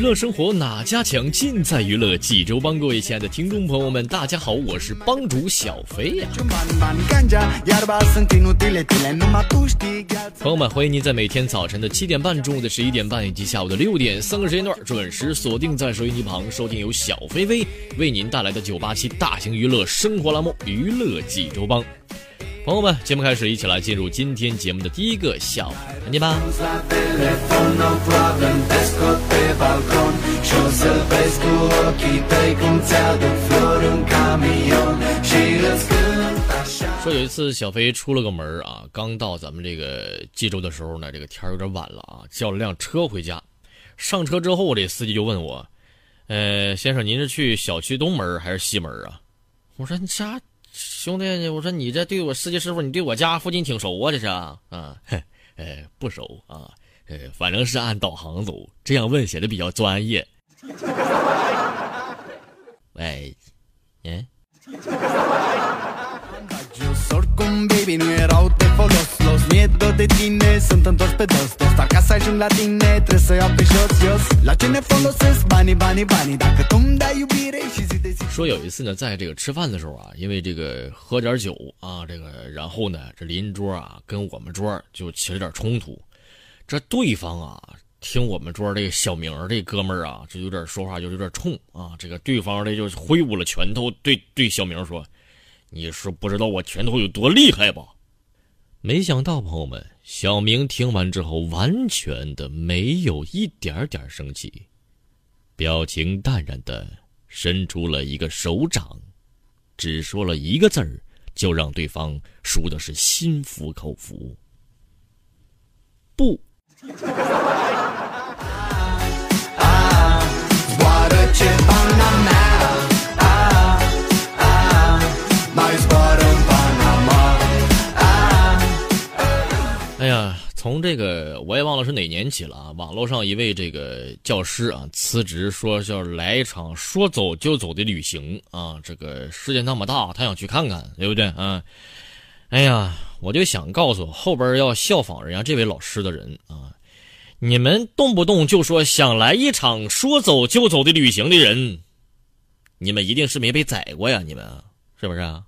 娱乐生活哪家强？尽在娱乐济州帮。各位亲爱的听众朋友们，大家好，我是帮主小飞呀。朋友们，欢迎您在每天早晨的七点半、中午的十一点半以及下午的六点三个时间段准时锁定在收音机旁，收听由小飞飞为您带来的九八七大型娱乐生活栏目《娱乐济州帮》。朋友们，节目开始，一起来进入今天节目的第一个小环节吧。说有一次小飞出了个门啊，刚到咱们这个济州的时候呢，这个天有点晚了啊，叫了辆车回家。上车之后，这司机就问我：“呃，先生，您是去小区东门还是西门啊？”我说：“你啥？”兄弟，我说你这对我司机师傅，你对我家附近挺熟啊？这是啊，啊，呃，不熟啊，呃，反正是按导航走，这样问显得比较专业。喂，嗯。说有一次呢，在这个吃饭的时候啊，因为这个喝点酒啊，这个然后呢，这邻桌啊跟我们桌就起了点冲突。这对方啊，听我们桌这个小明这哥们儿啊，这有点说话就有点冲啊。这个对方的就挥舞了拳头，对对小明说：“你是不知道我拳头有多厉害吧？”没想到朋友们，小明听完之后完全的没有一点点生气，表情淡然的。伸出了一个手掌，只说了一个字儿，就让对方输的是心服口服。不。从这个我也忘了是哪年起了啊，网络上一位这个教师啊辞职，说要来一场说走就走的旅行啊。这个世界那么大，他想去看看，对不对啊？哎呀，我就想告诉后边要效仿人家这位老师的人啊，你们动不动就说想来一场说走就走的旅行的人，你们一定是没被宰过呀，你们是不是啊？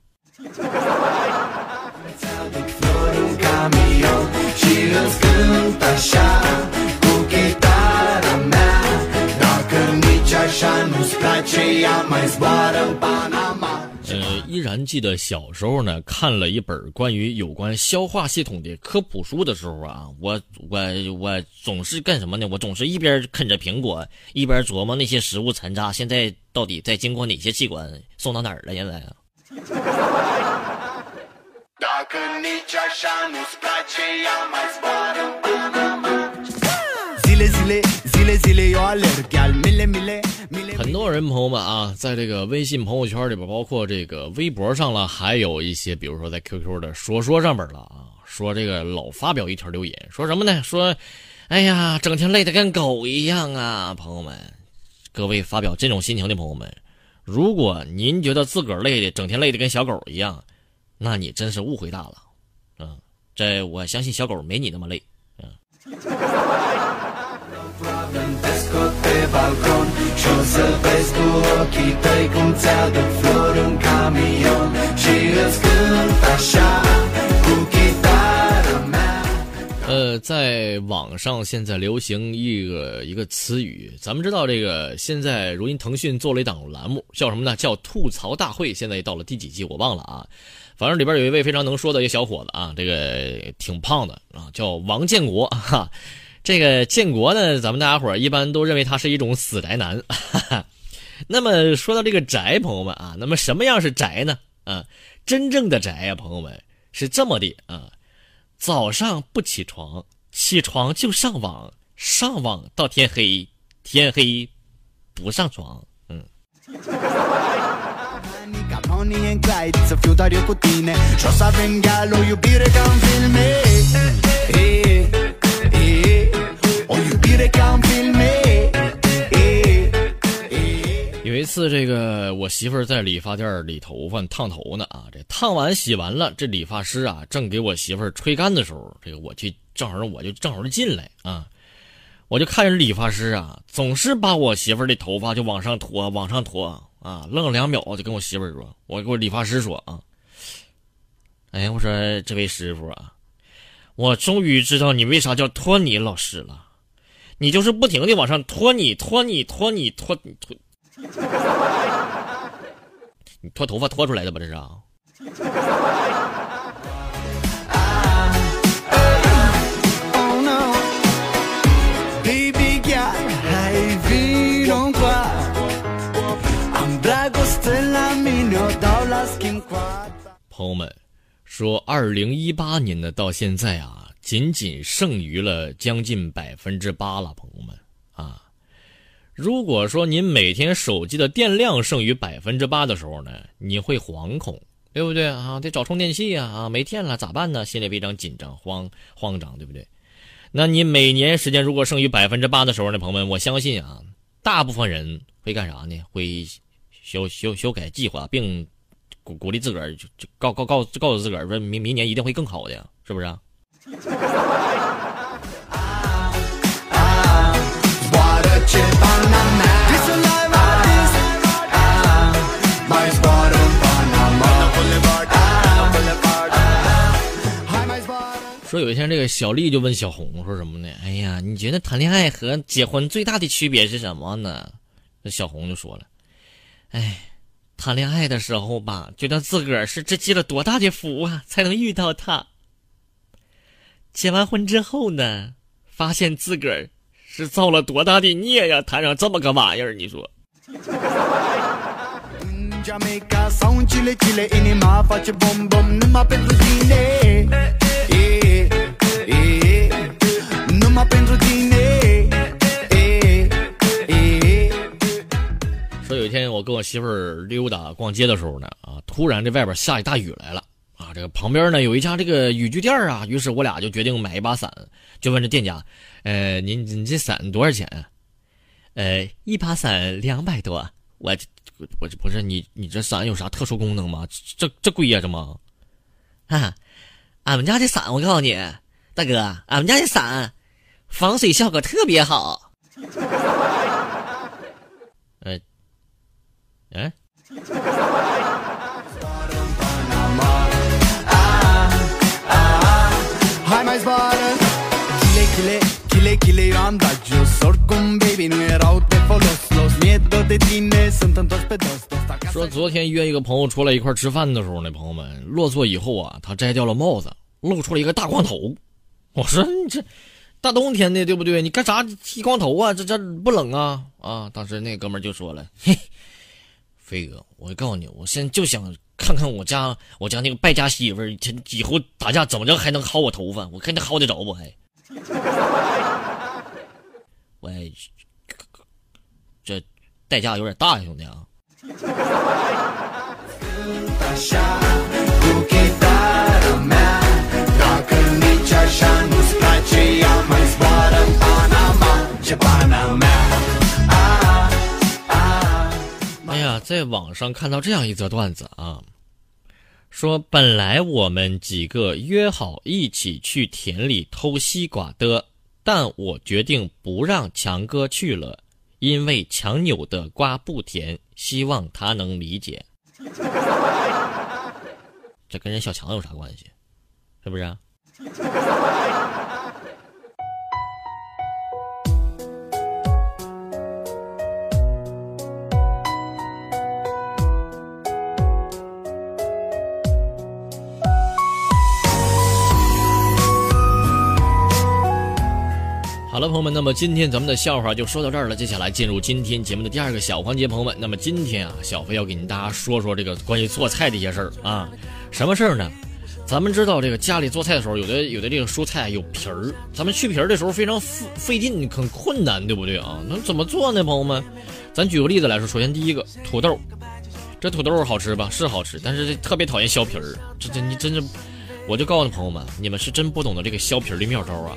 呃，依然记得小时候呢，看了一本关于有关消化系统的科普书的时候啊，我我我总是干什么呢？我总是一边啃着苹果，一边琢磨那些食物残渣现在到底在经过哪些器官送到哪儿了？现在。很多人朋友们啊，在这个微信朋友圈里边，包括这个微博上了，还有一些，比如说在 QQ 的说说上面了啊，说这个老发表一条留言，说什么呢？说，哎呀，整天累得跟狗一样啊！朋友们，各位发表这种心情的朋友们，如果您觉得自个儿累的整天累得跟小狗一样，那你真是误会大了。嗯，这我相信小狗没你那么累。嗯呃，在网上现在流行一个一个词语，咱们知道这个现在如今腾讯做了一档栏目，叫什么呢？叫吐槽大会。现在到了第几季我忘了啊。反正里边有一位非常能说的一个小伙子啊，这个挺胖的啊，叫王建国 哈。这个建国呢，咱们大家伙一般都认为他是一种死宅男。哈哈。那么说到这个宅，朋友们啊，那么什么样是宅呢？啊，真正的宅啊，朋友们是这么的啊，早上不起床，起床就上网，上网到天黑，天黑不上床。嗯。一次，这个我媳妇儿在理发店理头发烫头呢啊，这烫完洗完了，这理发师啊正给我媳妇儿吹干的时候，这个我去正好我就正好就进来啊，我就看着理发师啊，总是把我媳妇儿的头发就往上拖，往上拖啊，愣两秒就跟我媳妇儿说，我给我理发师说啊，哎，我说这位师傅啊，我终于知道你为啥叫托尼老师了，你就是不停的往上拖你，拖你，拖你，拖拖。你脱头发脱出来的吧？这是啊。朋友们说，二零一八年的到现在啊，仅仅剩余了将近百分之八了，朋友们啊。如果说您每天手机的电量剩余百分之八的时候呢，你会惶恐，对不对啊？得找充电器啊啊，没电了咋办呢？心里非常紧张、慌慌张，对不对？那你每年时间如果剩余百分之八的时候呢，朋友们，我相信啊，大部分人会干啥呢？会修修修改计划，并鼓鼓励自个儿，就告告告告诉自个儿说，明明年一定会更好的，是不是？说有一天，这个小丽就问小红说什么呢？哎呀，你觉得谈恋爱和结婚最大的区别是什么呢？那小红就说了：“哎，谈恋爱的时候吧，觉得自个儿是这积了多大的福啊，才能遇到他。结完婚之后呢，发现自个儿……”是造了多大的孽呀！摊上这么个玩意儿，你说？说有一天我跟我媳妇儿溜达逛街的时候呢，啊，突然这外边下起大雨来了。啊，这个旁边呢有一家这个雨具店啊，于是我俩就决定买一把伞，就问这店家，呃，您您这伞多少钱啊？呃，一把伞两百多。我我这不是你你这伞有啥特殊功能吗？这这贵呀，这么？啊，俺们家这伞我告诉你，大哥，俺们家这伞防水效果特别好。呃，哎。说昨天约一个朋友出来一块吃饭的时候呢，朋友们落座以后啊，他摘掉了帽子，露出了一个大光头。我说你这大冬天的对不对？你干啥剃光头啊？这这不冷啊？啊！当时那哥们就说了：“ 嘿，飞哥，我告诉你，我现在就想看看我家我家那个败家媳妇儿，以后打架怎么着还能薅我头发？我看他薅得着不？还？” 我这代价有点大，兄弟啊！哎呀，在网上看到这样一则段子啊，说本来我们几个约好一起去田里偷西瓜的。但我决定不让强哥去了，因为强扭的瓜不甜，希望他能理解。这跟人小强有啥关系？是不是？了，朋友们，那么今天咱们的笑话就说到这儿了。接下来进入今天节目的第二个小环节，朋友们。那么今天啊，小飞要给您大家说说这个关于做菜的一些事儿啊。什么事儿呢？咱们知道这个家里做菜的时候，有的有的这个蔬菜有皮儿，咱们去皮儿的时候非常费费劲，很困难，对不对啊？那怎么做呢，朋友们？咱举个例子来说，首先第一个土豆，这土豆好吃吧？是好吃，但是特别讨厌削皮儿。这这你真是，我就告诉朋友们，你们是真不懂得这个削皮儿的妙招啊！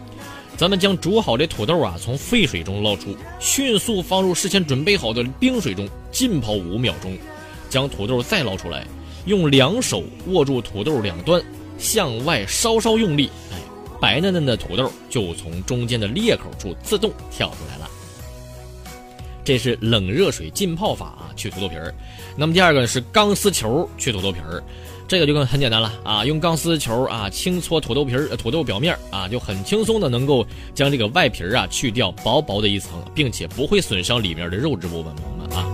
咱们将煮好的土豆啊从沸水中捞出，迅速放入事先准备好的冰水中浸泡五秒钟，将土豆再捞出来，用两手握住土豆两端，向外稍稍用力，哎，白嫩嫩的土豆就从中间的裂口处自动跳出来了。这是冷热水浸泡法啊，去土豆皮儿。那么第二个是钢丝球去土豆皮儿。这个就更很简单了啊，用钢丝球啊轻搓土豆皮儿、土豆表面啊，就很轻松的能够将这个外皮儿啊去掉薄薄的一层，并且不会损伤里面的肉质部分，朋友们啊。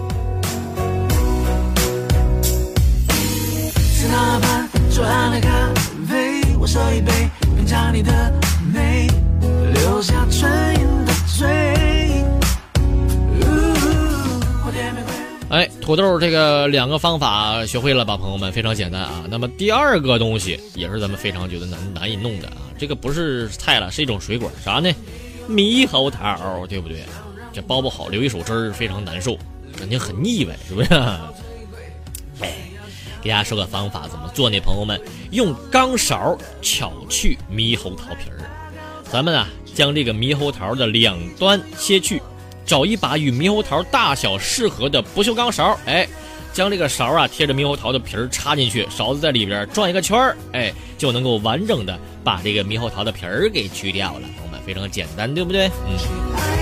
哎，土豆这个两个方法学会了吧，朋友们，非常简单啊。那么第二个东西也是咱们非常觉得难难以弄的啊，这个不是菜了，是一种水果，啥呢？猕猴桃，对不对？这包不好，留一手汁儿，非常难受，感觉很腻歪，是不是？哎，给大家说个方法，怎么做呢？朋友们，用钢勺巧去猕猴桃皮儿。咱们啊，将这个猕猴桃的两端切去。找一把与猕猴桃大小适合的不锈钢勺，哎，将这个勺啊贴着猕猴桃的皮儿插进去，勺子在里边转一个圈儿，哎，就能够完整的把这个猕猴桃的皮儿给去掉了。朋友们，非常简单，对不对？嗯。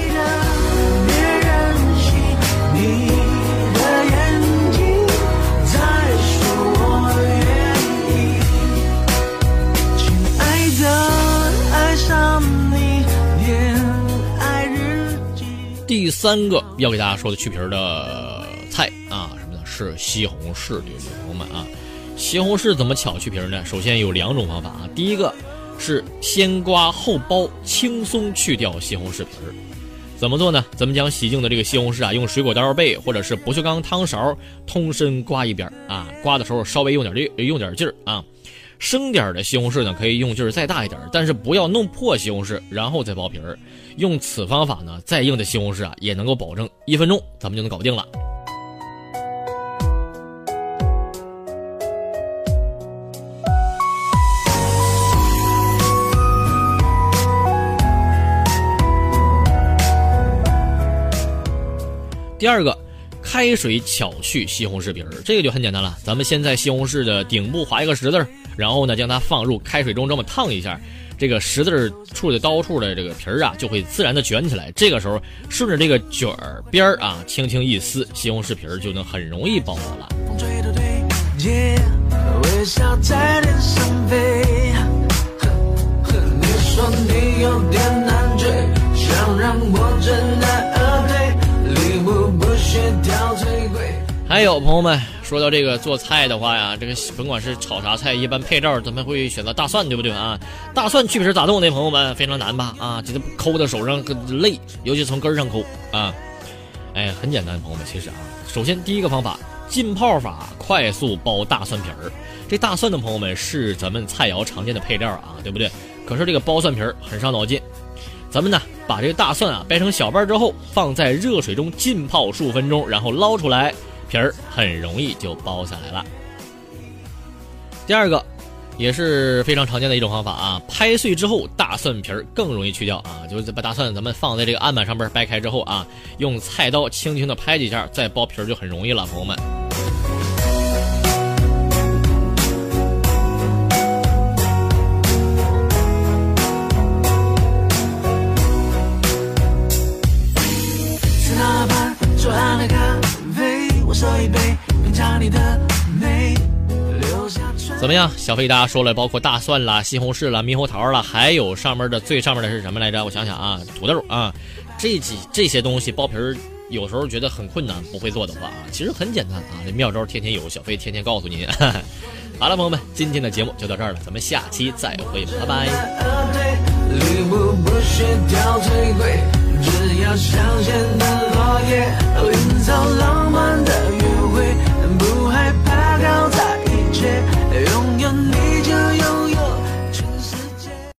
第三个要给大家说的去皮儿的菜啊，什么呢？是西红柿，对不对，朋友们啊？西红柿怎么巧去皮儿呢？首先有两种方法啊。第一个是先刮后剥，轻松去掉西红柿皮儿。怎么做呢？咱们将洗净的这个西红柿啊，用水果刀背或者是不锈钢汤勺通身刮一遍啊。刮的时候稍微用点力，用点劲儿啊。生点的西红柿呢，可以用劲儿再大一点，但是不要弄破西红柿，然后再剥皮儿。用此方法呢，再硬的西红柿啊，也能够保证一分钟咱们就能搞定了。第二个。开水巧去西红柿皮儿，这个就很简单了。咱们先在西红柿的顶部划一个十字，然后呢将它放入开水中，这么烫一下，这个十字处的刀处的这个皮儿啊就会自然的卷起来。这个时候顺着这个卷儿边儿啊轻轻一撕，西红柿皮儿就能很容易剥好了。还有朋友们说到这个做菜的话呀，这个甭管是炒啥菜，一般配料咱们会选择大蒜，对不对啊？大蒜去皮咋弄呢？朋友们非常难吧？啊，这个抠的手上累，尤其从根上抠啊。哎，很简单，朋友们，其实啊，首先第一个方法，浸泡法，快速剥大蒜皮儿。这大蒜的朋友们是咱们菜肴常见的配料啊，对不对？可是这个剥蒜皮儿很伤脑筋。咱们呢，把这个大蒜啊掰成小瓣之后，放在热水中浸泡数分钟，然后捞出来。皮儿很容易就剥下来了。第二个，也是非常常见的一种方法啊，拍碎之后大蒜皮儿更容易去掉啊，就是把大蒜咱们放在这个案板上边掰开之后啊，用菜刀轻轻的拍几下，再剥皮儿就很容易了，朋友们。怎么样？小飞达说了，包括大蒜啦、西红柿啦、猕猴桃啦，还有上面的最上面的是什么来着？我想想啊，土豆啊，这几这些东西剥皮儿，有时候觉得很困难，不会做的话啊，其实很简单啊，这妙招天天有，小飞天天告诉您。好了，朋友们，今天的节目就到这儿了，咱们下期再会，拜拜。只要向前的耶拥有